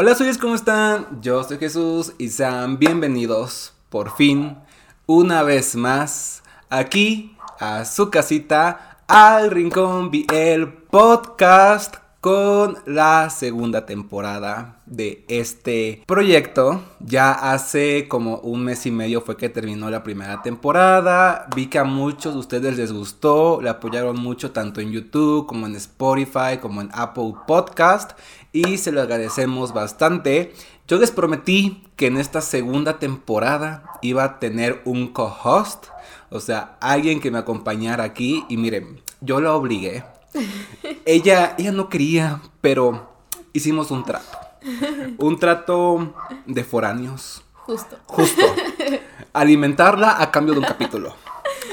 Hola, soy ¿cómo están? Yo soy Jesús y sean bienvenidos por fin, una vez más, aquí a su casita, al Rincón el Podcast con la segunda temporada de este proyecto. Ya hace como un mes y medio fue que terminó la primera temporada. Vi que a muchos de ustedes les gustó, le apoyaron mucho tanto en YouTube como en Spotify como en Apple Podcast y se lo agradecemos bastante. Yo les prometí que en esta segunda temporada iba a tener un co-host, o sea, alguien que me acompañara aquí y miren, yo lo obligué ella, ella no quería, pero hicimos un trato. Un trato de foráneos. Justo. Justo. Alimentarla a cambio de un capítulo.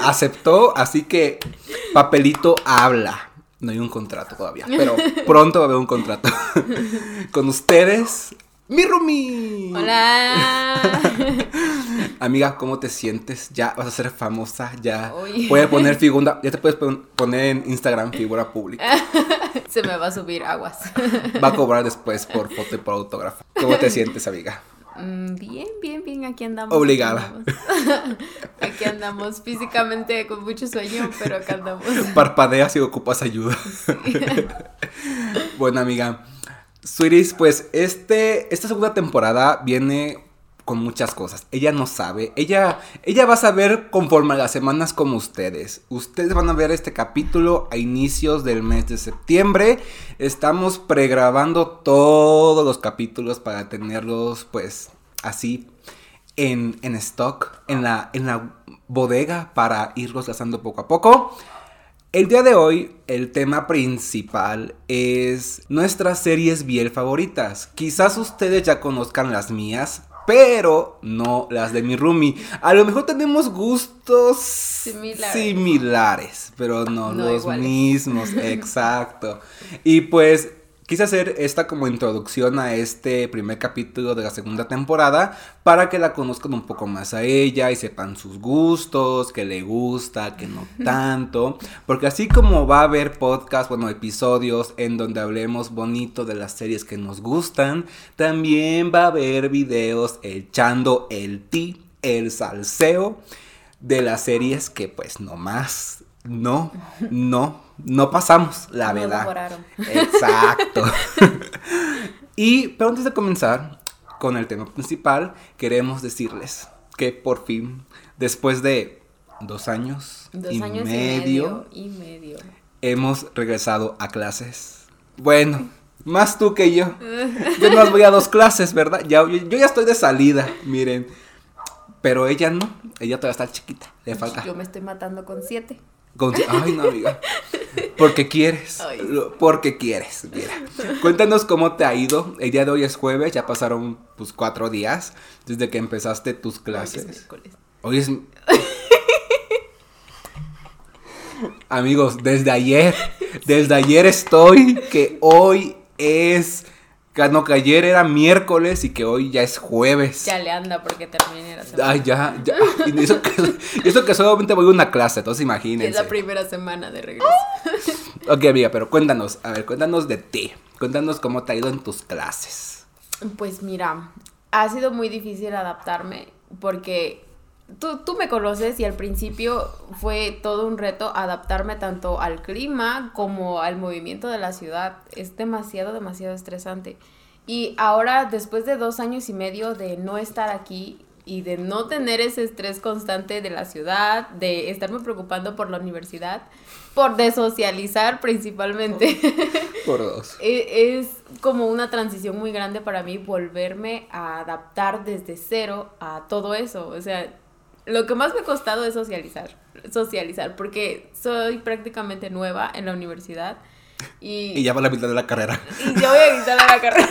Aceptó, así que papelito habla. No hay un contrato todavía, pero pronto va a haber un contrato. Con ustedes, mi Rumi. Hola. Amiga, ¿cómo te sientes? Ya vas a ser famosa, ya puedes poner figura, ya te puedes poner en Instagram figura pública. Se me va a subir aguas. Va a cobrar después por foto y por autógrafo. ¿Cómo te sientes, amiga? Mm, bien, bien, bien, aquí andamos. Obligada. Aquí andamos, físicamente con mucho sueño, pero acá andamos. Parpadeas y ocupas ayuda. bueno, amiga. Sweeties, pues este, esta segunda temporada viene con muchas cosas. Ella no sabe. Ella, ella va a saber conforme las semanas como ustedes. Ustedes van a ver este capítulo a inicios del mes de septiembre. Estamos pregrabando todos los capítulos para tenerlos pues así en, en stock, en la, en la bodega para irlos lanzando poco a poco. El día de hoy, el tema principal es nuestras series bien favoritas. Quizás ustedes ya conozcan las mías, pero no las de mi roomie. A lo mejor tenemos gustos similares, pero no, los mismos, exacto. Y pues Quise hacer esta como introducción a este primer capítulo de la segunda temporada para que la conozcan un poco más a ella y sepan sus gustos, que le gusta, que no tanto. Porque así como va a haber podcast, bueno, episodios en donde hablemos bonito de las series que nos gustan, también va a haber videos echando el ti, el salseo de las series que pues nomás no, no no pasamos, la no verdad. Exacto. y, pero antes de comenzar con el tema principal, queremos decirles que por fin, después de dos años, y, medio, y, medio, hemos regresado a clases. Bueno, más tú que yo. Yo no voy a dos clases, ¿verdad? Ya, yo, yo ya estoy de salida, miren. Pero ella no, ella todavía está chiquita, le falta. Yo me estoy matando con siete. Ay, no, amiga. Porque quieres. Porque quieres. Mira. Cuéntanos cómo te ha ido. El día de hoy es jueves, ya pasaron pues cuatro días desde que empezaste tus clases. Hoy es. Hoy es... Amigos, desde ayer, desde ayer estoy que hoy es no, que ayer era miércoles y que hoy ya es jueves. Ya le anda porque terminé la semana. Ay, ya, ya. Y eso que, eso que solamente voy a una clase, entonces imagínense. Es la primera semana de regreso. ok, amiga, pero cuéntanos, a ver, cuéntanos de ti. Cuéntanos cómo te ha ido en tus clases. Pues mira, ha sido muy difícil adaptarme porque Tú, tú, me conoces y al principio fue todo un reto adaptarme tanto al clima como al movimiento de la ciudad. Es demasiado, demasiado estresante. Y ahora, después de dos años y medio de no estar aquí y de no tener ese estrés constante de la ciudad, de estarme preocupando por la universidad, por desocializar principalmente. Por dos. E, es como una transición muy grande para mí volverme a adaptar desde cero a todo eso. O sea, lo que más me ha costado es socializar, socializar, porque soy prácticamente nueva en la universidad. Y, y ya va la mitad de la carrera. Y ya voy a mitad de la carrera.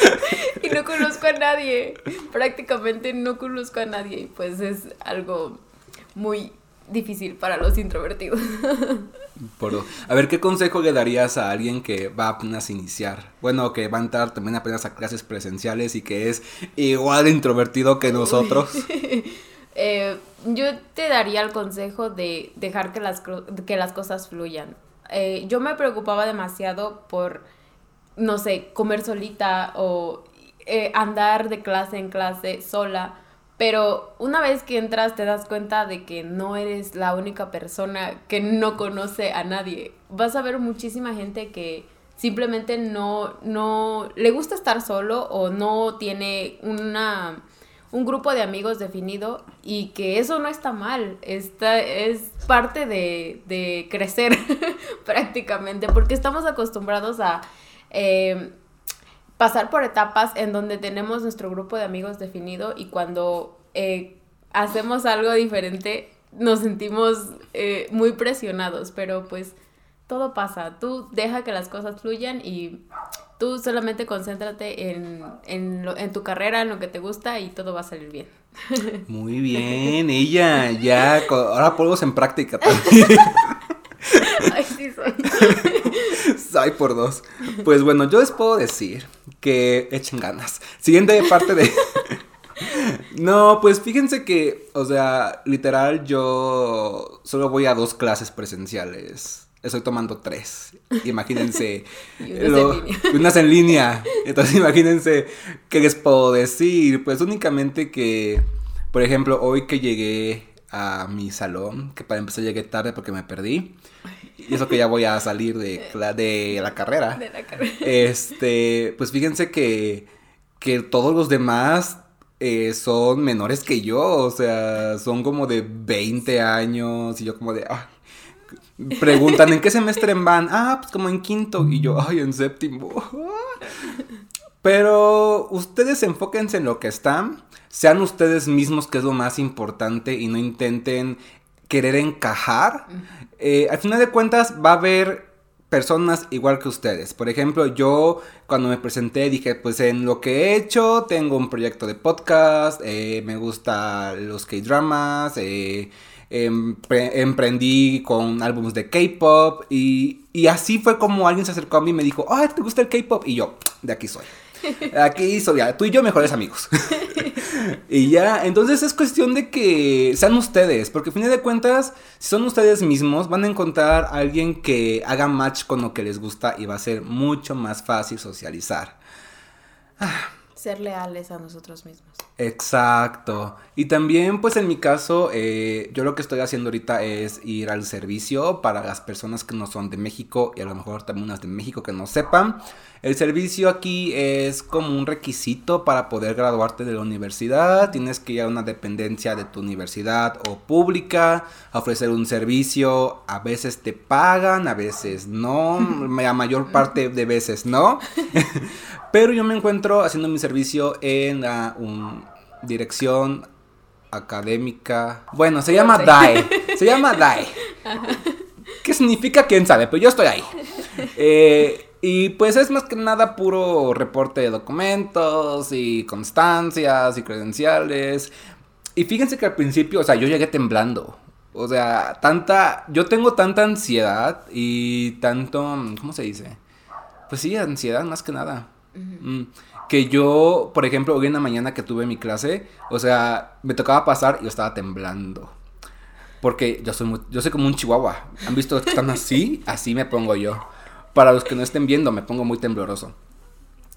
y no conozco a nadie. Prácticamente no conozco a nadie. Y pues es algo muy difícil para los introvertidos. Por, a ver, ¿qué consejo le darías a alguien que va apenas a iniciar? Bueno, que va a entrar también apenas a clases presenciales y que es igual de introvertido que nosotros. Eh, yo te daría el consejo de dejar que las, que las cosas fluyan. Eh, yo me preocupaba demasiado por, no sé, comer solita o eh, andar de clase en clase sola. Pero una vez que entras te das cuenta de que no eres la única persona que no conoce a nadie. Vas a ver muchísima gente que simplemente no, no le gusta estar solo o no tiene una, un grupo de amigos definido y que eso no está mal, es parte de, de crecer prácticamente porque estamos acostumbrados a... Eh, pasar por etapas en donde tenemos nuestro grupo de amigos definido y cuando eh, hacemos algo diferente nos sentimos eh, muy presionados, pero pues todo pasa. Tú deja que las cosas fluyan y tú solamente concéntrate en, en, en, tu carrera, en lo que te gusta y todo va a salir bien. Muy bien, ella ya, ahora ponemos en práctica también. Ay, sí soy. Ay, por dos. Pues bueno, yo les puedo decir que echen ganas. Siguiente parte de... No, pues fíjense que, o sea, literal yo solo voy a dos clases presenciales estoy tomando tres. Imagínense. y unas, en línea. Entonces imagínense qué les puedo decir. Pues únicamente que, por ejemplo, hoy que llegué a mi salón, que para empezar llegué tarde porque me perdí. Y eso que ya voy a salir de, de la carrera. De la carrera. Este, pues fíjense que, que todos los demás eh, son menores que yo, o sea, son como de 20 años y yo como de, Preguntan, ¿en qué semestre van? Ah, pues como en quinto. Y yo, ay, en séptimo. Pero ustedes enfóquense en lo que están. Sean ustedes mismos, que es lo más importante, y no intenten querer encajar. Eh, al final de cuentas, va a haber personas igual que ustedes. Por ejemplo, yo cuando me presenté dije, pues en lo que he hecho, tengo un proyecto de podcast, eh, me gustan los K-dramas, eh, emprendí con álbumes de K-pop y, y, así fue como alguien se acercó a mí y me dijo, ay, ¿te gusta el K-pop? Y yo, de aquí soy. Aquí soy, ya, tú y yo mejores amigos. y ya, entonces es cuestión de que sean ustedes, porque al fin de cuentas, si son ustedes mismos, van a encontrar a alguien que haga match con lo que les gusta y va a ser mucho más fácil socializar. Ah. Ser leales a nosotros mismos. Exacto. Y también, pues en mi caso, eh, yo lo que estoy haciendo ahorita es ir al servicio para las personas que no son de México y a lo mejor también unas de México que no sepan. El servicio aquí es como un requisito para poder graduarte de la universidad. Tienes que ir a una dependencia de tu universidad o pública, a ofrecer un servicio. A veces te pagan, a veces no. La mayor parte de veces no. Pero yo me encuentro haciendo mi servicio en la dirección académica. Bueno, se llama DAE. Se llama DAE. ¿Qué significa? ¿Quién sabe? Pero yo estoy ahí. Eh, y pues es más que nada puro reporte de documentos y constancias y credenciales. Y fíjense que al principio, o sea, yo llegué temblando. O sea, tanta, yo tengo tanta ansiedad y tanto, ¿cómo se dice? Pues sí, ansiedad más que nada. Mm, que yo, por ejemplo, hoy en la mañana que tuve mi clase, o sea, me tocaba pasar y yo estaba temblando. Porque yo soy, yo soy como un chihuahua. ¿Han visto que están así? Así me pongo yo. Para los que no estén viendo, me pongo muy tembloroso.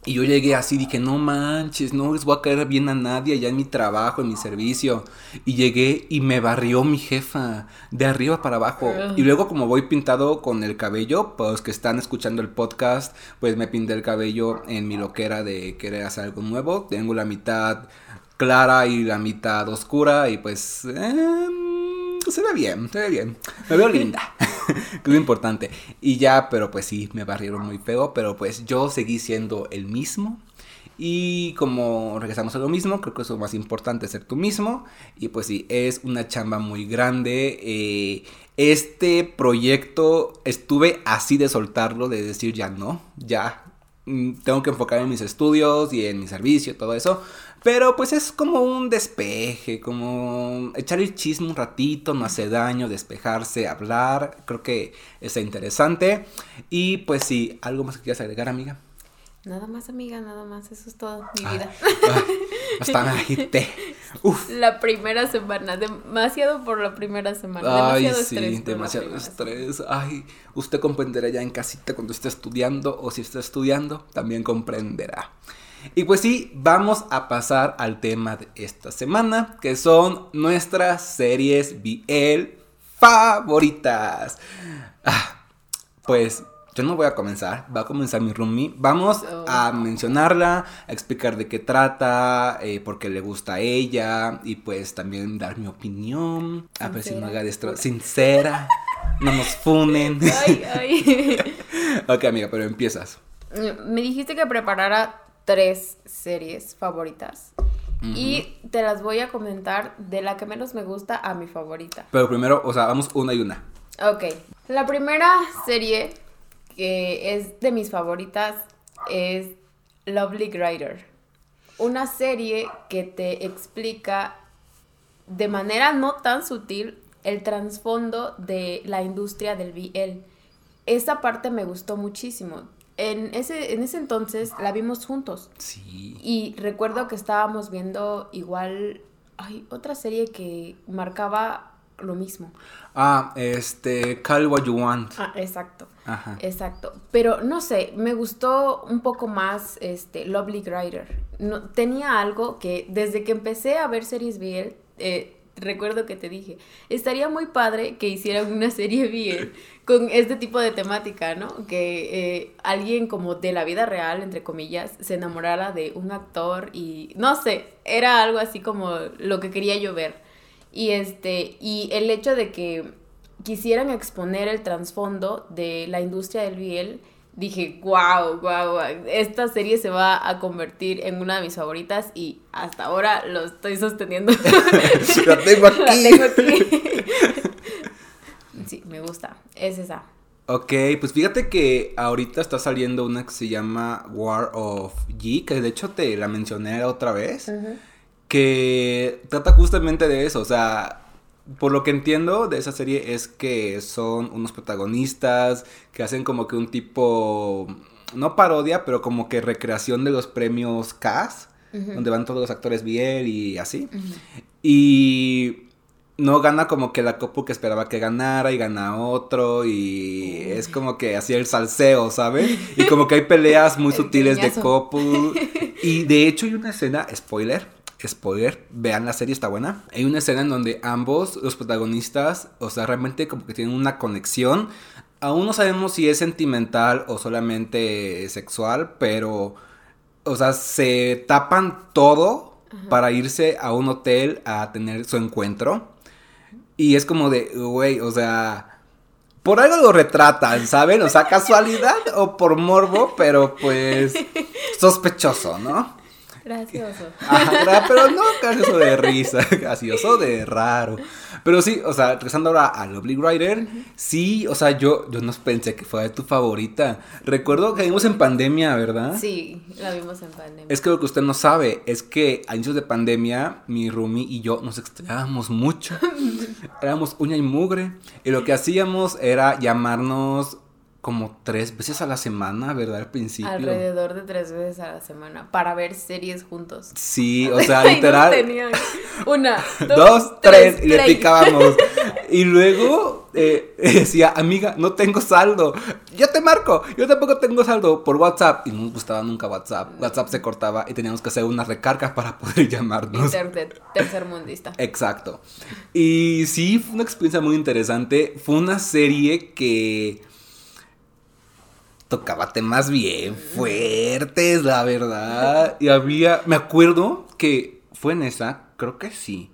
Y yo llegué así, dije, no manches, no les voy a caer bien a nadie allá en mi trabajo, en mi servicio. Y llegué y me barrió mi jefa, de arriba para abajo. Y luego como voy pintado con el cabello, pues que están escuchando el podcast, pues me pinté el cabello en mi loquera de querer hacer algo nuevo. Tengo la mitad clara y la mitad oscura y pues... Eh, se ve bien, se ve bien. Me veo linda. que es importante. Y ya, pero pues sí, me barrieron muy feo, pero pues yo seguí siendo el mismo. Y como regresamos a lo mismo, creo que es lo más importante, ser tú mismo. Y pues sí, es una chamba muy grande. Eh, este proyecto estuve así de soltarlo, de decir ya no, ya tengo que enfocar en mis estudios y en mi servicio, todo eso. Pero pues es como un despeje, como echar el chisme un ratito, no hace daño, despejarse, hablar. Creo que es interesante. Y pues sí, ¿algo más que quieras agregar, amiga? Nada más, amiga, nada más. Eso es todo, mi vida. hasta me agité. Uf. La primera semana, demasiado por la primera semana. Ay, demasiado sí, estrés demasiado estrés. Ay, usted comprenderá ya en casita cuando esté estudiando o si está estudiando, también comprenderá. Y pues sí, vamos a pasar al tema de esta semana, que son nuestras series BL favoritas. Ah, pues yo no voy a comenzar, va a comenzar mi roomie. Vamos Oh. a mencionarla, a explicar de qué trata, eh, por qué le gusta a ella y pues también dar mi opinión. A ver si no haga destro... Sincera, no nos funen. Ay, ay. ok, amiga, pero empiezas. Me dijiste que preparara tres series favoritas. Y te las voy a comentar de la que menos me gusta a mi favorita. Pero primero, o sea, vamos una y una. Ok. La primera serie que es de mis favoritas es Lovely Grider. Una serie que te explica de manera no tan sutil el trasfondo de la industria del BL. Esa parte me gustó muchísimo. En ese, en ese entonces la vimos juntos. Sí. Y recuerdo que estábamos viendo igual, ay, otra serie que marcaba lo mismo. Ah, este, Call What You Want. Ah, exacto. Ajá. Exacto. Pero no sé, me gustó un poco más este Lovely Grider. No, tenía algo que desde que empecé a ver series BL, eh, recuerdo que te dije, estaría muy padre que hicieran una serie BL con este tipo de temática, ¿no? Que eh, alguien como de la vida real, entre comillas, se enamorara de un actor y no sé, era algo así como lo que quería yo ver. Y este, y el hecho de que quisieran exponer el trasfondo de la industria del BL, dije, wow, wow, esta serie se va a convertir en una de mis favoritas y hasta ahora lo estoy sosteniendo. La tengo aquí. La tengo aquí. sí, me gusta, es esa. Ok, pues fíjate que ahorita está saliendo una que se llama War of G, que de hecho te la mencioné otra vez, que trata justamente de eso, o sea, por lo que entiendo de esa serie es que son unos protagonistas que hacen como que un tipo, no parodia, pero como que recreación de los premios CAS, donde van todos los actores bien y así. Y no gana como que la couple que esperaba que ganara y gana otro y es como que hacía el salseo, ¿sabes? Y como que hay peleas muy sutiles de couple. Y de hecho hay una escena, spoiler, spoiler, vean la serie, está buena. Hay una escena en donde ambos, los protagonistas, o sea, realmente como que tienen una conexión. Aún no sabemos si es sentimental o solamente sexual, pero, o sea, se tapan todo para irse a un hotel a tener su encuentro. Y es como de, güey, o sea, por algo lo retratan, ¿saben? O sea, casualidad o por morbo, pero pues sospechoso, ¿no? Gracioso. Ajá, pero no gracioso de risa, gracioso de raro. Pero sí, o sea, regresando ahora a Lovely Rider, sí, o sea, yo, yo no pensé que fuera tu favorita. Recuerdo que vimos en pandemia, ¿verdad? Sí, la vimos en pandemia. Es que lo que usted no sabe es que a inicios de pandemia, mi roomie y yo nos extrañábamos mucho. Éramos uña y mugre. Y lo que hacíamos era llamarnos como tres veces a la semana, ¿verdad? Al principio. Alrededor de tres veces a la semana para ver series juntos. Sí, o sea, literal. Una, Dos, tres, y le picábamos. Y luego eh, decía, amiga, no tengo saldo. Yo te marco, yo tampoco tengo saldo por WhatsApp. Y no nos gustaba nunca WhatsApp. WhatsApp se cortaba y teníamos que hacer una recarga para poder llamarnos. Inter- tercer mundista. Exacto. Y sí, fue una experiencia muy interesante. Fue una serie que tocaba temas bien fuertes, la verdad. Y había, me acuerdo que fue en esa, creo que sí,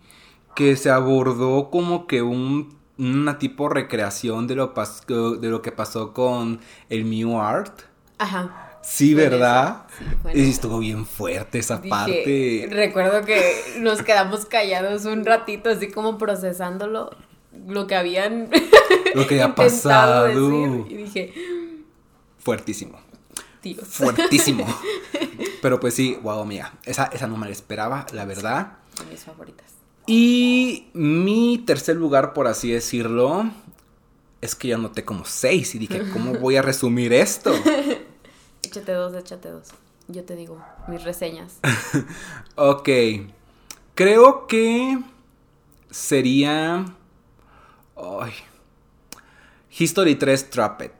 que se abordó como que un, una tipo recreación de lo, pas- de lo que pasó con el New Art. Ajá. Sí, ¿verdad? sí, esa. estuvo bien fuerte esa Dije, parte. Recuerdo que nos quedamos callados un ratito, así como procesándolo, lo que habían Lo que había pasado. decir. Y dije, Fuertísimo. Dios. Fuertísimo. Pero pues sí, wow, amiga. Esa, esa no me la esperaba, la verdad. De mis favoritas. Y mi tercer lugar, por así decirlo, es que yo anoté como seis y dije, ¿cómo voy a resumir esto? Échate dos, échate dos. Yo te digo, mis reseñas. Ok. Creo que sería... Ay. History 3 Trapped.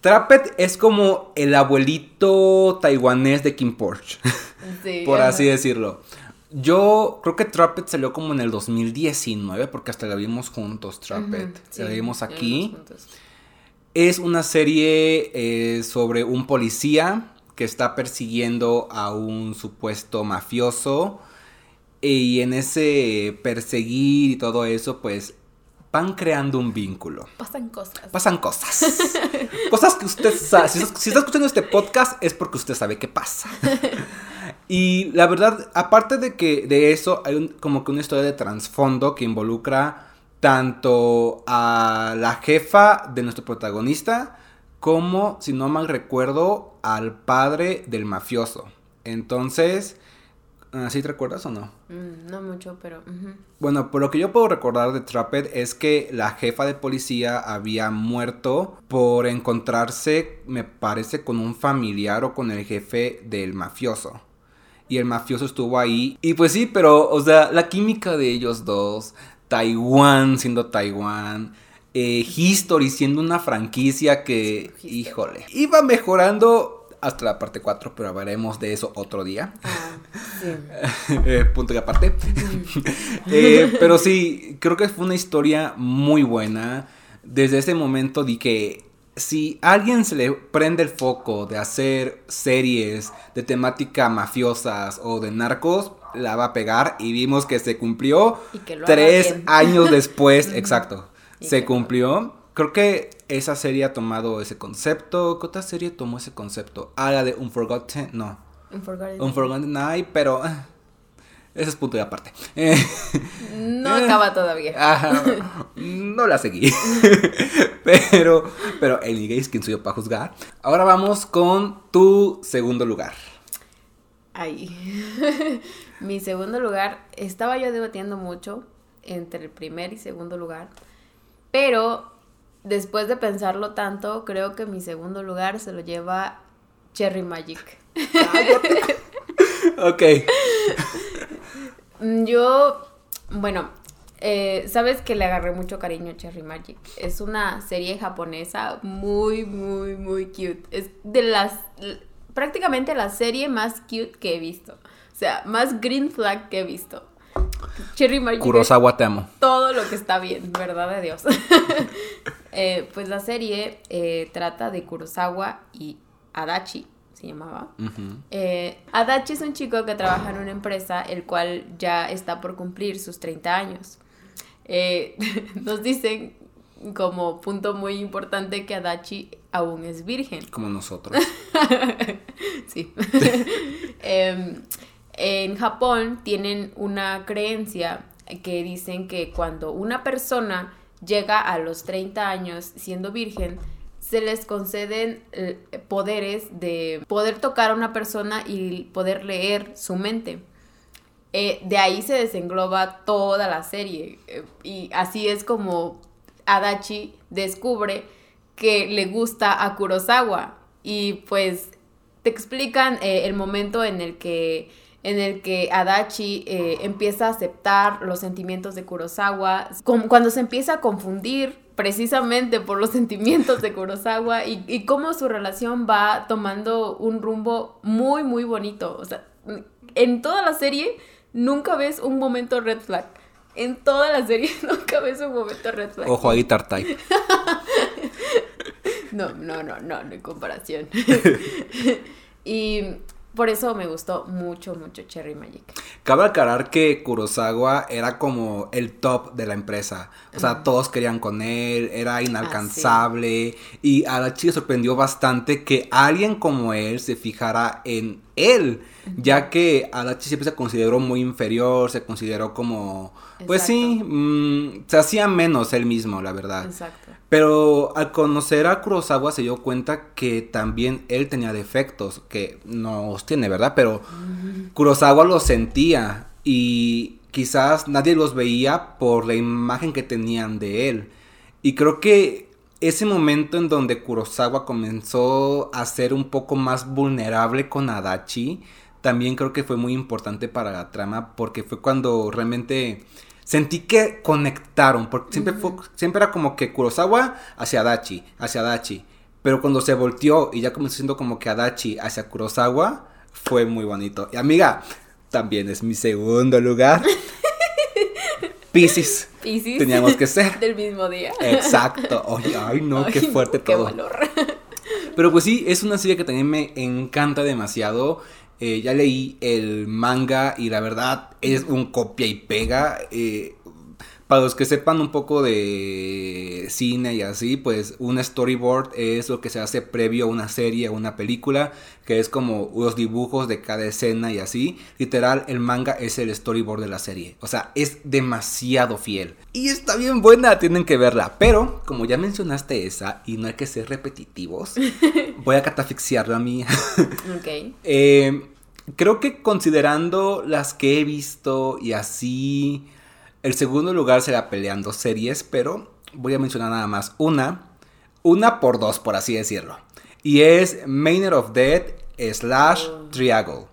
Trapped es como el abuelito taiwanés de Kim Porsche, Sí, por ajá. así decirlo. Yo creo que Trapped salió como en el 2019, porque hasta la vimos juntos, Trapped. Ujú, sí, la vimos la aquí. vimos juntos. Es una serie eh, sobre un policía que está persiguiendo a un supuesto mafioso. Y en ese perseguir y todo eso, pues van creando un vínculo. Pasan cosas. Pasan cosas. cosas que usted sabe. Si, si está escuchando este podcast es porque usted sabe qué pasa. Y la verdad, aparte de que de eso, hay un- como que una historia de trasfondo que involucra tanto a la jefa de nuestro protagonista como, si no mal recuerdo, al padre del mafioso. Entonces, ¿así te recuerdas o no? Mm, no mucho, pero. Bueno, por lo que yo puedo recordar de Trapped es que la jefa de policía había muerto por encontrarse, me parece, con un familiar o con el jefe del mafioso. Y el mafioso estuvo ahí. Y pues sí, pero, o sea, la química de ellos dos, Taiwán siendo Taiwán, eh, History siendo una franquicia que, Sí, híjole, iba mejorando hasta la parte 4, pero hablaremos de eso otro día. Ah, sí. Eh, punto y aparte. Eh, pero sí, creo que fue una historia muy buena. Desde ese momento di que si a alguien se le prende el foco de hacer series de temática mafiosas o de narcos, la va a pegar y vimos que se cumplió Y que tres años después, exacto. Y Se cumplió. Creo que esa serie ha tomado ese concepto. ¿Qué otra serie tomó ese concepto? Ah, la de Unforgotten. No. Unforgotten. Unforgotten Night, pero ah, ese es punto de aparte. Eh, No acaba todavía. ajá, no la seguí. pero, pero el gay es quien soy yo para juzgar. Ahora vamos con tu segundo lugar. Ahí. Mi segundo lugar, estaba yo debatiendo mucho entre el primer y segundo lugar, pero después de pensarlo tanto, creo que mi segundo lugar se lo lleva Cherry Magic. Ok. Mm, Yo, bueno, eh, sabes que le agarré mucho cariño a Cherry Magic. Es una serie japonesa muy, muy, muy cute. Es de las, prácticamente la serie más cute que he visto. O sea, más green flag que he visto. Cherry Magic Kurosawa te amo. todo lo que está bien, verdad de Dios. Eh, pues la serie eh, trata de Kurosawa y Adachi, se llamaba. Eh, Adachi es un chico que trabaja en una empresa, el cual ya está por cumplir sus 30 años. Nos dicen como punto muy importante que Adachi aún es virgen. Como nosotros. Sí. En Japón tienen una creencia que dicen que cuando una persona llega a los 30 años siendo virgen, se les conceden eh, poderes de poder tocar a una persona y poder leer su mente. Eh, de ahí se desengloba toda la serie. eh, y así es como Adachi descubre que le gusta a Kurosawa. Y pues te explican el momento en el que en el que Adachi eh, empieza a aceptar los sentimientos de Kurosawa, cuando se empieza a confundir precisamente por los sentimientos de Kurosawa y, y cómo su relación va tomando un rumbo muy, muy bonito. O sea, en toda la serie nunca ves un momento red flag. En toda la serie nunca ves un momento red flag. Ojo a Guitar Type. No, no, no, no, no en comparación. y por eso me gustó mucho, mucho Cherry Magic. Cabe aclarar que Kurosawa era como el top de la empresa. O sea, todos querían con él, era inalcanzable. Y a la chica sorprendió bastante que alguien como él se fijara en él. Ya que Adachi siempre se consideró muy inferior, se consideró como... Pues sí, mm, se hacía menos él mismo, la verdad. Exacto. Pero al conocer a Kurosawa se dio cuenta que también él tenía defectos, que no los tiene, ¿verdad? Pero Kurosawa los sentía y quizás nadie los veía por la imagen que tenían de él. Y creo que ese momento en donde Kurosawa comenzó a ser un poco más vulnerable con Adachi, también creo que fue muy importante para la trama porque fue cuando realmente sentí que conectaron, porque siempre, fue, siempre era como que Kurosawa hacia Adachi, hacia Adachi. Pero cuando se volteó y ya comenzó siendo como que Adachi hacia Kurosawa, fue muy bonito. Y amiga, también es mi segundo lugar. Pisces. Piscis. Teníamos que ser. Del mismo día. Exacto. Oye, ay, no, qué Ay, fuerte qué todo. valor. Pero pues sí, es una serie que también me encanta demasiado. Eh, ya leí el manga y la verdad es un copia y pega. Eh, para los que sepan un poco de cine y así, pues un storyboard es lo que se hace previo a una serie o una película, que es como los dibujos de cada escena y así. Literal, el manga es el storyboard de la serie. O sea, es demasiado fiel. Y está bien buena, tienen que verla. Pero, como ya mencionaste esa, y no hay que ser repetitivos, voy a catafixiarla a mí. Ok. Eh, creo que considerando las que he visto y así, el segundo lugar será peleando series, pero voy a mencionar nada más una, una por dos, por así decirlo. Y es Manor of Dead slash Triangle.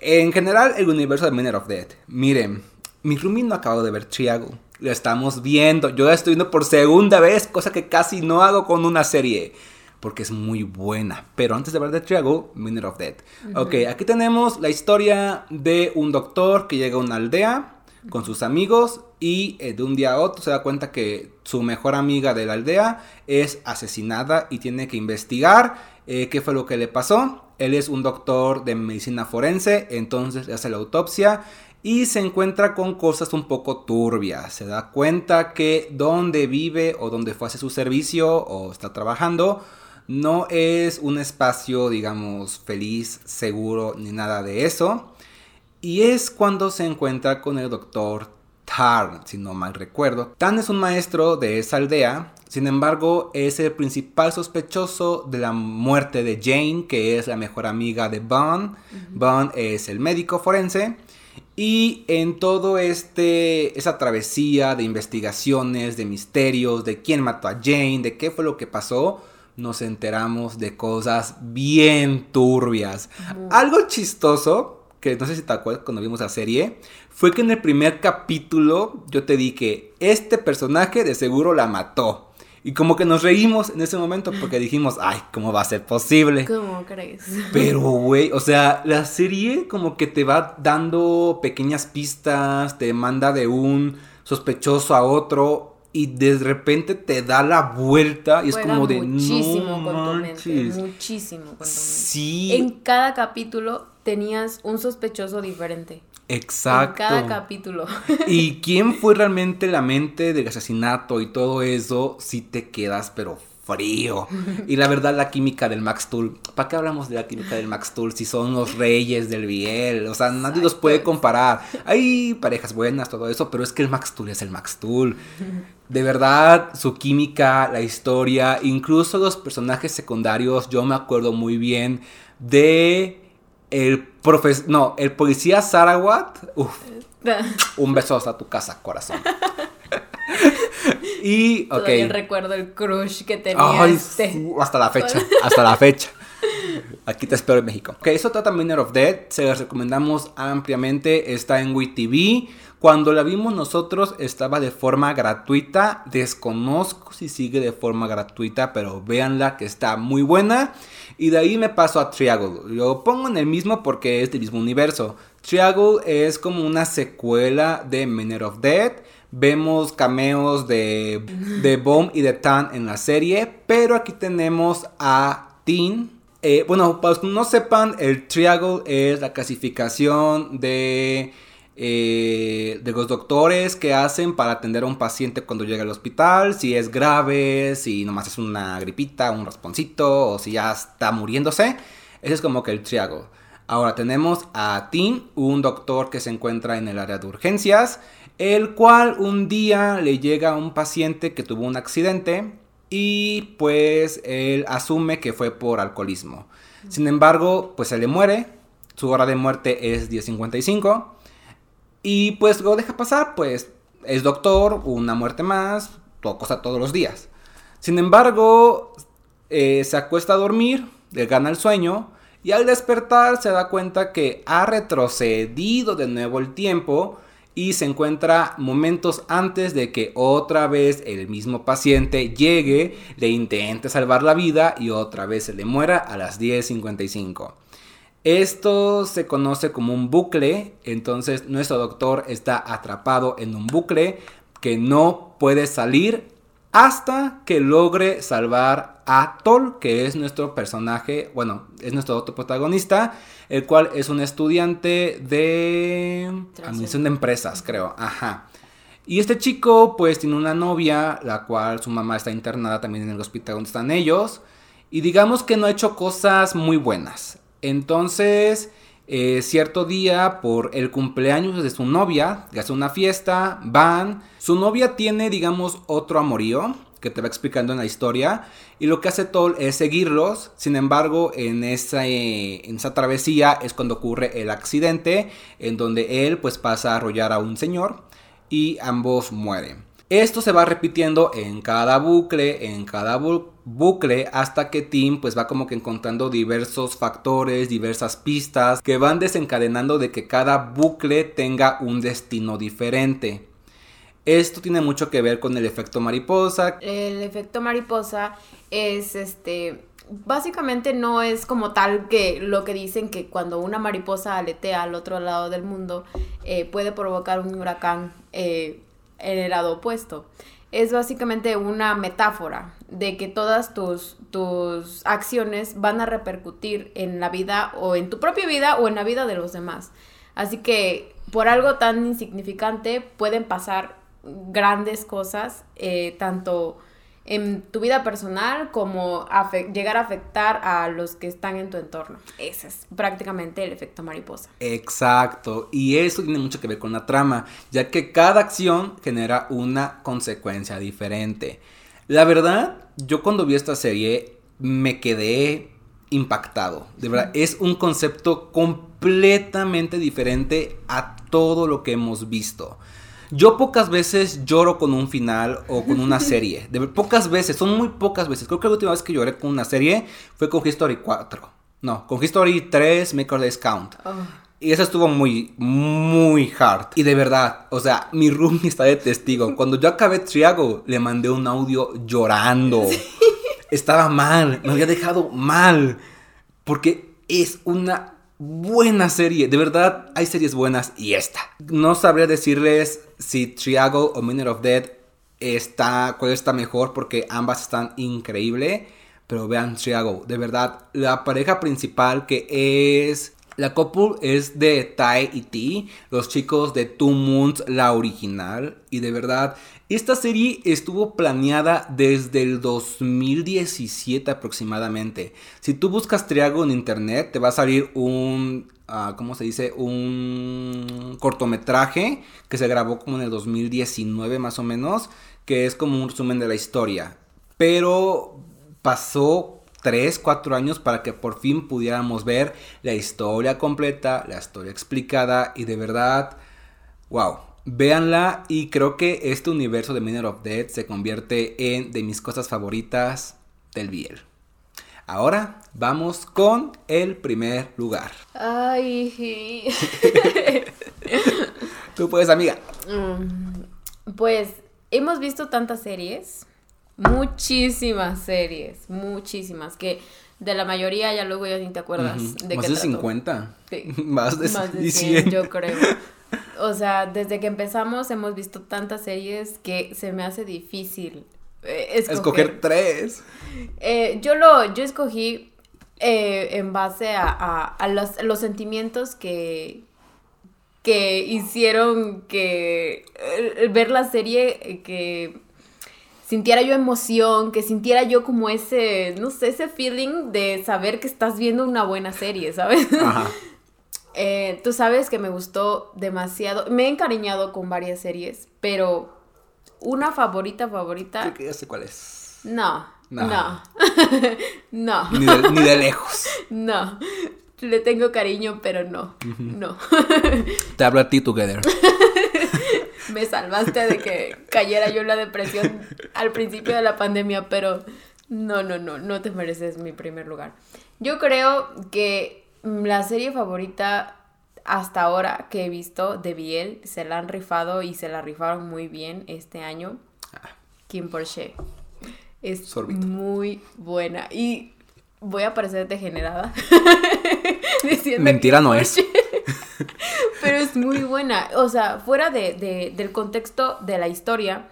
En general, el universo de Manor of Dead. Miren, mi roomie no ha acabado de ver Triangle. Lo estamos viendo. Yo la estoy viendo por segunda vez, cosa que casi no hago con una serie. Porque es muy buena. Pero antes de hablar de Triangle, Manor of Dead. Ok, aquí tenemos la historia de un doctor que llega a una aldea con sus amigos y eh, de un día a otro se da cuenta que su mejor amiga de la aldea es asesinada y tiene que investigar eh, qué fue lo que le pasó. Él es un doctor de medicina forense, entonces le hace la autopsia y se encuentra con cosas un poco turbias. Se da cuenta que donde vive o donde fue a hacer su servicio o está trabajando no es un espacio, digamos, feliz, seguro, ni nada de eso. Y es cuando se encuentra con el doctor Tarn, si no mal recuerdo. Tan es un maestro de esa aldea, sin embargo es el principal sospechoso de la muerte de Jane, que es la mejor amiga de Bond. Bond es el médico forense. Y en todo este esa travesía de investigaciones, de misterios, de quién mató a Jane, de qué fue lo que pasó, nos enteramos de cosas bien turbias. Algo chistoso, que no sé si te acuerdas cuando vimos la serie, fue que en el primer capítulo yo te dije, este personaje de seguro la mató. Y como que nos reímos en ese momento porque dijimos, ay, ¿cómo va a ser posible? ¿Cómo crees? Pero, güey, o sea, la serie como que te va dando pequeñas pistas, te manda de un sospechoso a otro y de repente te da la vuelta y es como de muchísimo no con tu mente, manches". muchísimo con tu mente. Sí, En cada capítulo tenías un sospechoso diferente. exacto. En cada capítulo. Y quién fue realmente la mente del asesinato y todo eso, si te quedas pero frío. Y la verdad la química del Max Tool, ¿para qué hablamos de la química del Max Tool si son los reyes del Biel? O sea, nadie los puede comparar. Hay parejas buenas, todo eso, pero es que el Max Tool es el Max Tool. De verdad, su química, la historia, incluso los personajes secundarios, yo me acuerdo muy bien de el profes no, el policía Sarawat. Uf, un beso hasta tu casa, corazón. y, ok. Todavía recuerdo el crush que tenía Ay, este. hasta la fecha, hasta la fecha. Aquí te espero en México. Ok, eso trata Miner of Dead. Se las recomendamos ampliamente. Está en WeTV. Cuando la vimos nosotros estaba de forma gratuita. Desconozco si sigue de forma gratuita, pero véanla que está muy buena. Y de ahí me paso a Triangle. Lo pongo en el mismo porque es del mismo universo. Triangle es como una secuela de Miner of Dead. Vemos cameos de, de Bomb y de Tan en la serie. Pero aquí tenemos a Tin. Eh, bueno, para los que no sepan, el Triangle es la clasificación de, eh, de los doctores que hacen para atender a un paciente cuando llega al hospital. Si es grave, si nomás es una gripita, un rasponcito, o si ya está muriéndose. Ese es como que el Triangle. Ahora tenemos a Tim, un doctor que se encuentra en el área de urgencias, el cual un día le llega a un paciente que tuvo un accidente y pues él asume que fue por alcoholismo. Sin embargo, pues se le muere, su hora de muerte es 10.55 y pues lo deja pasar, pues es doctor, una muerte más, todo cosa todos los días. Sin embargo, eh, se acuesta a dormir, le gana el sueño y al despertar se da cuenta que ha retrocedido de nuevo el tiempo y se encuentra momentos antes de que otra vez el mismo paciente llegue, le intente salvar la vida y otra vez se le muera a las 10.55. Esto se conoce como un bucle, entonces nuestro doctor está atrapado en un bucle que no puede salir hasta que logre salvar a Tol, que es nuestro personaje, bueno, es nuestro otro protagonista, el cual es un estudiante de administración de empresas, creo, ajá. Y este chico pues tiene una novia, la cual su mamá está internada también en el hospital donde están ellos, y digamos que no ha hecho cosas muy buenas. Entonces, eh, cierto día, por el cumpleaños de su novia, hace una fiesta, van. Su novia tiene, digamos, otro amorío que te va explicando en la historia. Y lo que hace Toll es seguirlos. Sin embargo, en esa, eh, en esa travesía es cuando ocurre el accidente, en donde él pues pasa a arrollar a un señor y ambos mueren. Esto se va repitiendo en cada bucle, en cada bucle, hasta que Tim pues va como que encontrando diversos factores, diversas pistas que van desencadenando de que cada bucle tenga un destino diferente. Esto tiene mucho que ver con el efecto mariposa. El efecto mariposa es este básicamente no es como tal que lo que dicen que cuando una mariposa aletea al otro lado del mundo eh, puede provocar un huracán eh, en el lado opuesto. Es básicamente una metáfora de que todas tus, tus acciones van a repercutir en la vida o en tu propia vida o en la vida de los demás. Así que por algo tan insignificante pueden pasar grandes cosas, eh, tanto en tu vida personal como llegar a afectar a los que están en tu entorno. Ese es prácticamente el efecto mariposa. Exacto, y eso tiene mucho que ver con la trama, ya que cada acción genera una consecuencia diferente. La verdad, yo cuando vi esta serie me quedé impactado. De verdad, es un concepto completamente diferente a todo lo que hemos visto. Yo pocas veces lloro con un final o con una serie. De pocas veces, son muy pocas veces. Creo que la última vez que lloré con una serie fue con History 4. No, con History 3, Make Our Days Count. Oh. Y eso estuvo muy, muy hard. Y de verdad, o sea, mi roomie está de testigo. Cuando yo acabé Triago, le mandé un audio llorando. Estaba mal, me había dejado mal. Porque es una buena serie. De verdad, hay series buenas y esta. No sabría decirles si Triago o Minute of Dead está, cuál está mejor porque ambas están increíble. Pero vean Triago, de verdad, la pareja principal que es la couple es de Tai y T, los chicos de Two Moons, la original. Y de verdad, esta serie estuvo planeada desde el 2017 aproximadamente. Si tú buscas Triago en internet, te va a salir un ¿cómo se dice? Un cortometraje que se grabó como en el 2019 más o menos, que es como un resumen de la historia. Pero pasó 3, 4 años para que por fin pudiéramos ver la historia completa, la historia explicada y de verdad, wow, Véanla y creo que este universo de Miner of Death se convierte en de mis cosas favoritas del Biel. Ahora vamos con el primer lugar. Ay. Tú puedes, amiga. Mm, pues hemos visto tantas series, muchísimas series, muchísimas, que de la mayoría ya luego ya ni te acuerdas de Más de 50. Más de, Más de 100, yo creo. O sea, desde que empezamos hemos visto tantas series que se me hace difícil eh, escoger. tres. Eh, yo lo, yo escogí eh, en base a, los, sentimientos que, que hicieron que ver la serie, que sintiera yo emoción, que sintiera yo como ese, no sé, ese feeling de saber que estás viendo una buena serie, ¿sabes? Ajá. Eh, tú sabes que me gustó demasiado. Me he encariñado con varias series, pero una favorita, favorita. Creo que ya sé cuál es. No. No. No. Ni, de, lejos. No. Le tengo cariño, pero no. No. Te hablo a ti, Together. me salvaste de que cayera yo en la depresión al principio de la pandemia, pero no, no, no. No te mereces mi primer lugar. Yo creo que la serie favorita hasta ahora que he visto de Biel, se la han rifado y se la rifaron muy bien este año. Ah. Kim Porsche. Es Sorbito. muy buena. Y voy a parecer degenerada. Mentira no es. Pero es muy buena. O sea, fuera de, de- del contexto de la historia,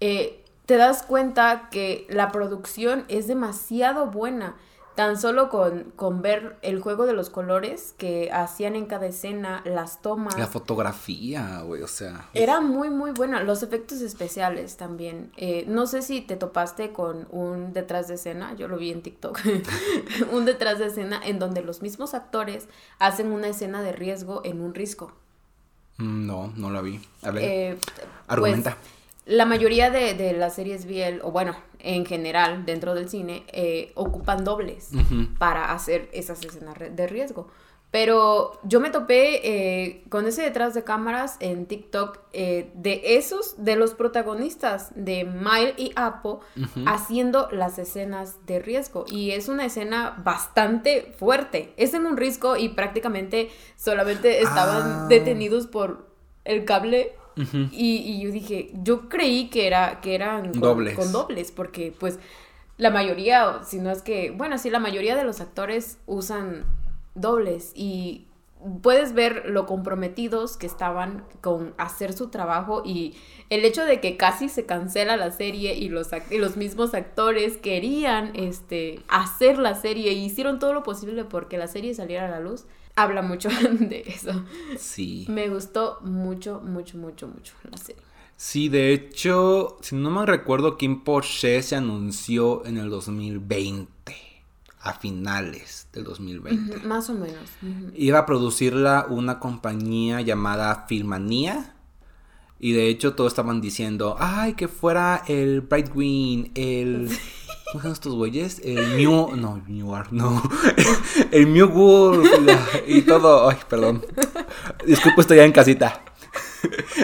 eh, te das cuenta que la producción es demasiado buena. Tan solo con, con ver el juego de los colores que hacían en cada escena, las tomas. La fotografía, güey, o sea. Era muy, muy buena. Los efectos especiales también. Eh, no sé si te topaste con un detrás de escena, yo lo vi en TikTok. un detrás de escena en donde los mismos actores hacen una escena de riesgo en un risco. mm, No, no la vi. A ver, Eh, argumenta. pues, la mayoría de, de las series Biel, o bueno, en general, dentro del cine, eh, ocupan dobles para hacer esas escenas de riesgo. Pero yo me topé eh, con ese detrás de cámaras en TikTok eh, de esos, de los protagonistas de Mile y Apo, haciendo las escenas de riesgo. Y es una escena bastante fuerte. Es en un risco y prácticamente solamente estaban Ah. detenidos por el cable. Y, y yo dije, yo creí que era que eran con Dobles. con dobles, porque pues la mayoría, si no es que, bueno, sí, la mayoría de los actores usan dobles y puedes ver lo comprometidos que estaban con hacer su trabajo y el hecho de que casi se cancela la serie y los, act- y los mismos actores querían este, hacer la serie y hicieron todo lo posible porque la serie saliera a la luz, habla mucho de eso. Sí. Me gustó mucho, mucho, mucho, mucho la serie. Sí, de hecho, si no me recuerdo, Kim Porsche se anunció en el 2020. A finales del 2020. Ujú, Más o menos. Iba a producirla una compañía llamada Filmanía. Y de hecho todos estaban diciendo, ay, que fuera el Bright Green, el... ¿Cómo son estos güeyes? El Mew... No, el Mewar, no. El Mew Wolf. la- y todo... Ay, perdón. Disculpe, estoy ya en casita.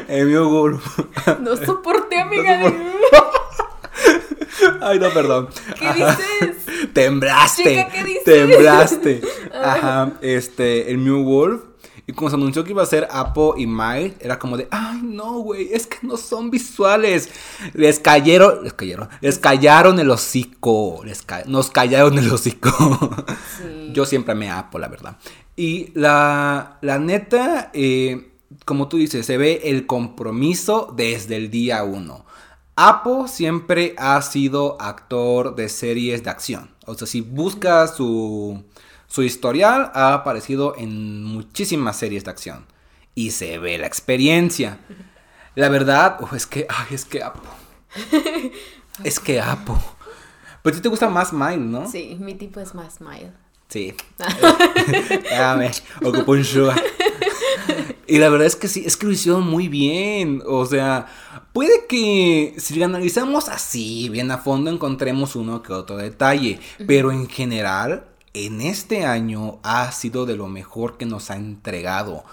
El Mew Wolf. No soporté, amiga. No Ay, no, perdón. ¿Qué Ajá. dices? Temblaste. Chica, ¿qué dices? Temblaste. Ajá, este, el Mew Wolf. Y cuando se anunció que iba a ser Apo y Miles, era como de, ay, no, güey, es que no son visuales. Les cayeron, les cayeron, les callaron el hocico. Les ca- nos callaron el hocico. Sí. Yo siempre me Apo, la verdad. Y la, la neta, eh, como tú dices, se ve el compromiso desde el día uno. Apo siempre ha sido actor de series de acción. O sea, si buscas su, su historial, ha aparecido en muchísimas series de acción. Y se ve la experiencia. La verdad, uf, es que, ay, es que Apo. Es que Apo. Pero a ti te gusta más Mile, ¿no? Sí, mi tipo es más mild. Sí. Dame, ocupó un sugar. Y la verdad es que sí, es que lo hicieron muy bien. O sea, puede que si lo analizamos así, bien a fondo, encontremos uno que otro detalle. Pero en general, en este año ha sido de lo mejor que nos ha entregado.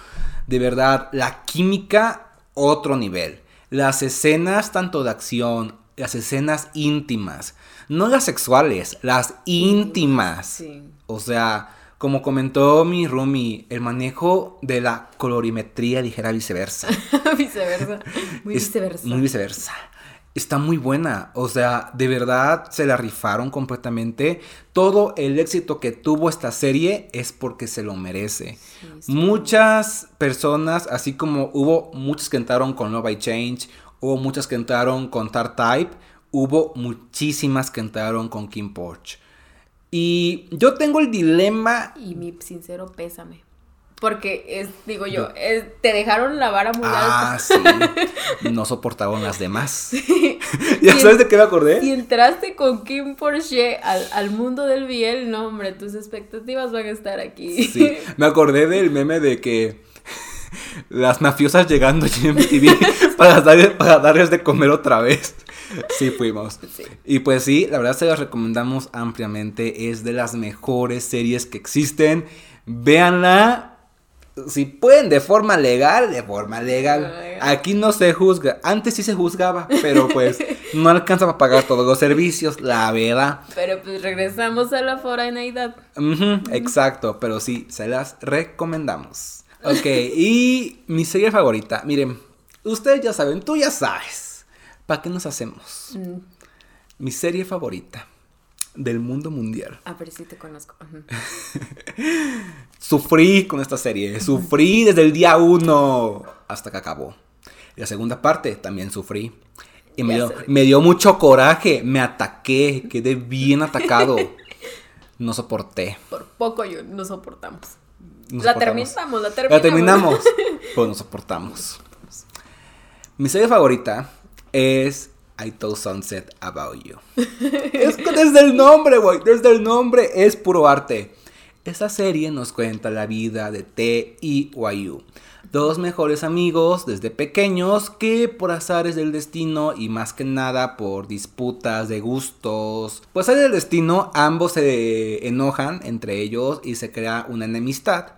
De verdad, la química, otro nivel. Las escenas tanto de acción, las escenas íntimas. No las sexuales, las íntimas. Sí. O sea, como comentó mi roomie, el manejo de la colorimetría ligera viceversa. viceversa. Muy Es viceversa. Muy viceversa. Está muy buena. O sea, de verdad se la rifaron completamente. Todo el éxito que tuvo esta serie es porque se lo merece. Sí, sí. Muchas personas, así como hubo muchas que entraron con Love I Change, hubo muchas que entraron con Tar Type, hubo muchísimas que entraron con Kim Porch. Y yo tengo el dilema. Y mi sincero pésame. Porque es, digo yo, es- te dejaron la vara muy Ah, alta. sí. No soportaron las demás. ¿Ya Sí. sabes de qué me acordé? Si entraste con Kim Porsche al, al mundo del Biel, no, hombre, tus expectativas van a estar aquí. Sí, me acordé del meme de que las mafiosas llegando a MTV para, dar- para darles de comer otra vez. Sí, fuimos. Sí. Y pues sí, la verdad se las recomendamos ampliamente. Es de las mejores series que existen. Véanla. Si pueden de forma legal, de forma legal. Aquí no se juzga. Antes sí se juzgaba, pero pues no alcanza para pagar todos los servicios, la verdad. Pero pues regresamos a la foraneidad. Ujú, exacto, pero sí, se las recomendamos. Ok, y mi serie favorita. Miren, ustedes ya saben, tú ya sabes. ¿Para qué nos hacemos? Mm, Mi serie favorita del mundo mundial. a ver si te conozco. Sufrí con esta serie. Sufrí desde el día uno hasta que acabó. La segunda parte también sufrí. Y me dio, me dio mucho coraje. Me ataqué. Quedé bien atacado. No soporté. Por poco yo no soportamos. No la soportamos. terminamos, la terminamos. La terminamos. Pero no soportamos. Mi serie favorita es I Told Sunset About You. es desde el nombre, güey. Desde el nombre es puro arte. Esta serie nos cuenta la vida de T y Wayu. Dos mejores amigos desde pequeños que por azares del destino y más que nada por disputas de gustos, pues azares del destino ambos se enojan entre ellos y se crea una enemistad.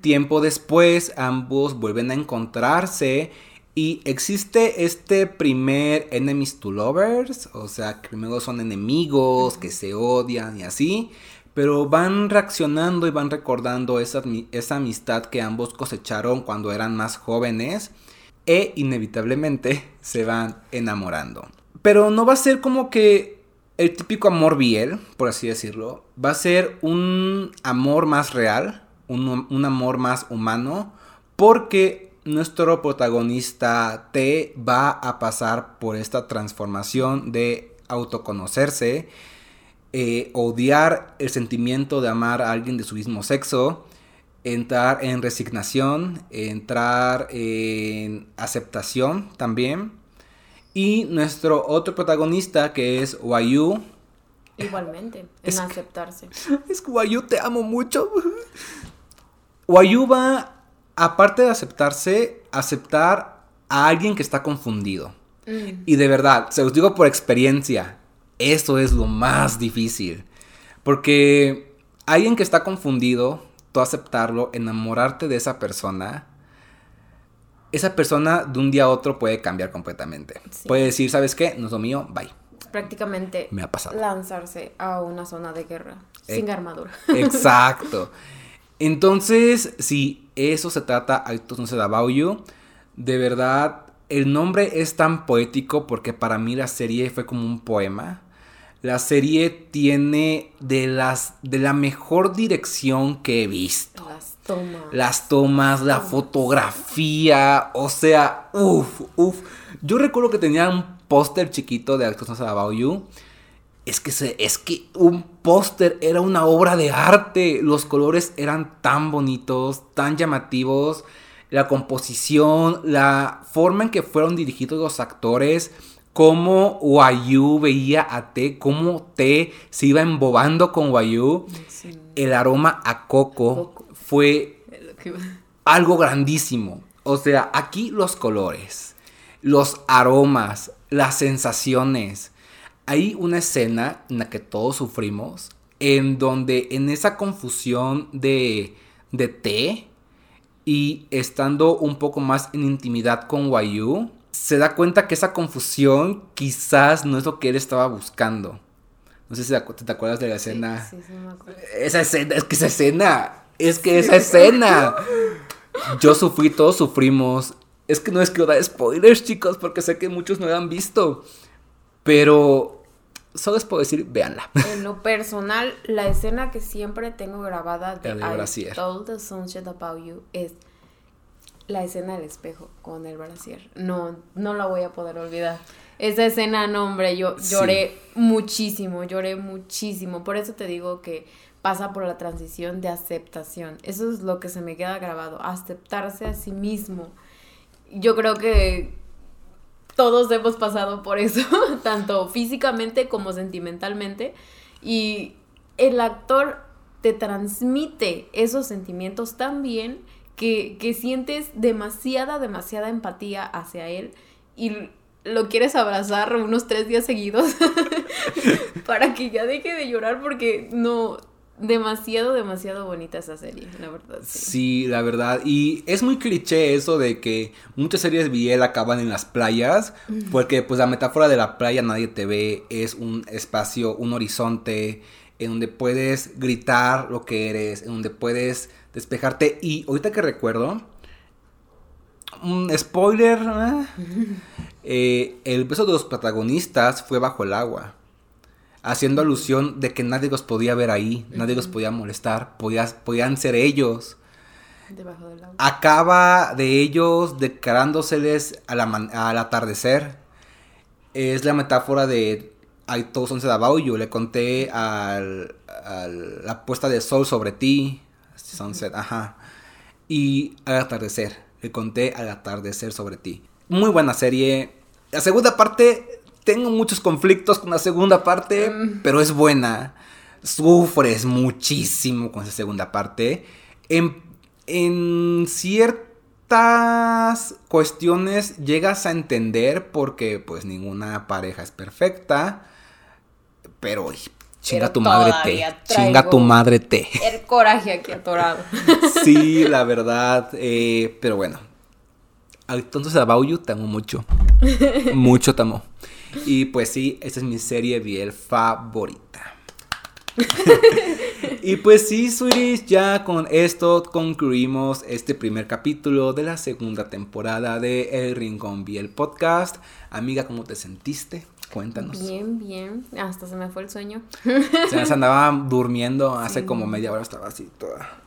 Tiempo después ambos vuelven a encontrarse y existe este primer enemies to lovers, o sea, que primero son enemigos, que se odian y así, pero van reaccionando y van recordando esa, esa amistad que ambos cosecharon cuando eran más jóvenes e inevitablemente se van enamorando. Pero no va a ser como que el típico amor biel, por así decirlo, va a ser un amor más real, un, un amor más humano, porque nuestro protagonista T va a pasar por esta transformación de autoconocerse, eh, odiar el sentimiento de amar a alguien de su mismo sexo, entrar en resignación, entrar en aceptación también. Y nuestro otro protagonista que es Wayu. Igualmente, en Es aceptarse. Es que Wayu te amo mucho. Wayu va, aparte de aceptarse, aceptar a alguien que está confundido. Mm, Y de verdad, se los digo por experiencia, eso es lo más difícil. Porque alguien que está confundido, tú aceptarlo, enamorarte de esa persona, esa persona de un día a otro puede cambiar completamente. Sí. Puede decir, ¿sabes qué? No es lo mío, bye. prácticamente Me ha pasado. lanzarse a una zona de guerra Eh. sin armadura. Exacto. Entonces, si eso se trata, I Know About You, de verdad, el nombre es tan poético porque para mí la serie fue como un poema. La serie tiene de las de la mejor dirección que he visto. Las tomas. Las tomas, la fotografía, o sea, uff, uff. Yo recuerdo que tenía un póster chiquito de Actors About You. Es que, se, es que un póster era una obra de arte. Los colores eran tan bonitos, tan llamativos. La composición, la forma en que fueron dirigidos los actores. Cómo Wayu veía a T, cómo T se iba embobando con Wayu. Sí, El aroma a coco, Coco. fue algo grandísimo. O sea, aquí los colores, los aromas, las sensaciones. Hay una escena en la que todos sufrimos, en donde en esa confusión de, de té y estando un poco más en intimidad con Wayu, se da cuenta que esa confusión quizás no es lo que él estaba buscando. No sé si te acu- te acuerdas de la escena. Sí, sí, sí, me acuerdo. Esa escena, es que esa escena, es que esa escena. Yo sufrí, todos sufrimos. Es que no es que dar spoilers, chicos, porque sé que muchos no la han visto. Pero solo les puedo decir, véanla. En lo personal, la escena que siempre tengo grabada de, I brasier. Told the Sunshine About You es la escena del espejo con el brasier. No, no la voy a poder olvidar. Esa escena, no, hombre, yo Sí. lloré muchísimo, lloré muchísimo. Por eso te digo que pasa por la transición de aceptación. Eso es lo que se me queda grabado, aceptarse a sí mismo. Yo creo que todos hemos pasado por eso, tanto físicamente como sentimentalmente. Y el actor te transmite esos sentimientos tan bien que, que sientes demasiada, demasiada empatía hacia él y lo quieres abrazar unos tres días seguidos para que ya deje de llorar porque no, demasiado, demasiado bonita esa serie, la verdad. Sí. Sí, la verdad. Y es muy cliché eso de que muchas series Biel acaban en las playas. Porque pues la metáfora de la playa nadie te ve. Es un espacio, un horizonte. en donde puedes gritar lo que eres, en donde puedes despejarte. Y ahorita que recuerdo, un spoiler, ¿eh? Eh, el beso de los protagonistas fue bajo el agua. Haciendo alusión de que nadie los podía ver ahí, nadie los podía molestar, podían ser ellos. Debajo del agua. Acaba de ellos declarándoseles al atardecer. Es la metáfora de hay todos son Yo Le conté al, la puesta de sol sobre ti. Sunset, ajá. Y al atardecer. Le conté al atardecer sobre ti. Muy buena serie. La segunda parte, tengo muchos conflictos con la segunda parte, mm. pero es buena. Sufres muchísimo con esa segunda parte. En, en ciertas cuestiones llegas a entender porque pues ninguna pareja es perfecta. Pero Chinga tu madre te. Chinga tu madre te. El coraje aquí atorado. sí, la verdad. Eh, pero bueno. Entonces a Bauyu te amo mucho. mucho te amo. Y pues sí, esta es mi serie Biel favorita. y pues sí, sweeties, ya con esto concluimos este primer capítulo de la segunda temporada de El Rincón Biel Podcast. Amiga, ¿cómo te sentiste? Cuéntanos. Bien, bien. Hasta se me fue el sueño. Se andaba durmiendo hace como media hora, estaba así toda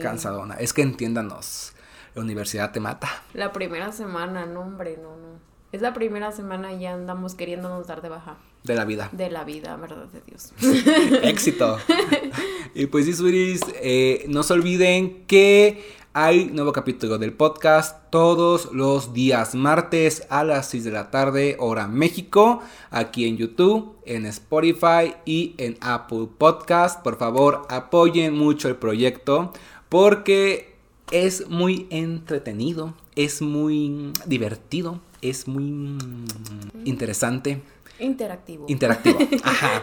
cansadona. Es que entiéndanos, la universidad te mata. La primera semana, no, hombre, no, no. Es la primera semana y ya andamos queriéndonos dar de baja. De la vida. De la vida, verdad de Dios. Éxito. y pues sí, sweeties, eh, no se olviden que hay nuevo capítulo del podcast todos los días martes a las 6 de la tarde, hora México, aquí en YouTube, en Spotify y en Apple Podcast. Por favor, apoyen mucho el proyecto porque es muy entretenido, es muy divertido, es muy interesante. Interactivo. Interactivo. Ajá.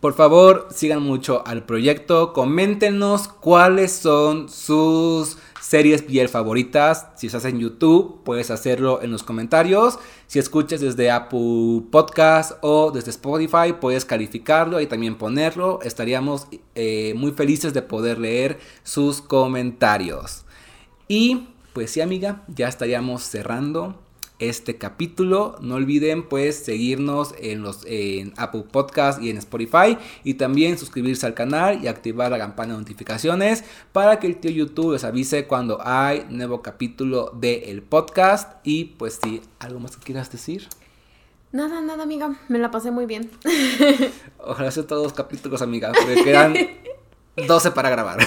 Por favor, sigan mucho al proyecto. Coméntenos cuáles son sus series favoritas. Si estás en YouTube, puedes hacerlo en los comentarios. Si escuchas desde Apple Podcast o desde Spotify, puedes calificarlo y también ponerlo. Estaríamos eh, muy felices de poder leer sus comentarios. Y pues sí, amiga, ya estaríamos cerrando este capítulo. No olviden pues seguirnos en los en Apple Podcast y en Spotify y también suscribirse al canal y activar la campana de notificaciones para que el tío YouTube les avise cuando hay nuevo capítulo del podcast y pues si algo más que quieras decir. Nada, nada, amiga. Me la pasé muy bien. Ojalá sea todos los capítulos, amiga, porque quedan 12 para grabar.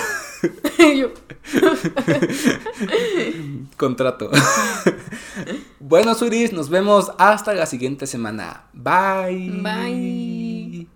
Contrato. bueno, Suris, nos vemos hasta la siguiente semana. Bye. Bye.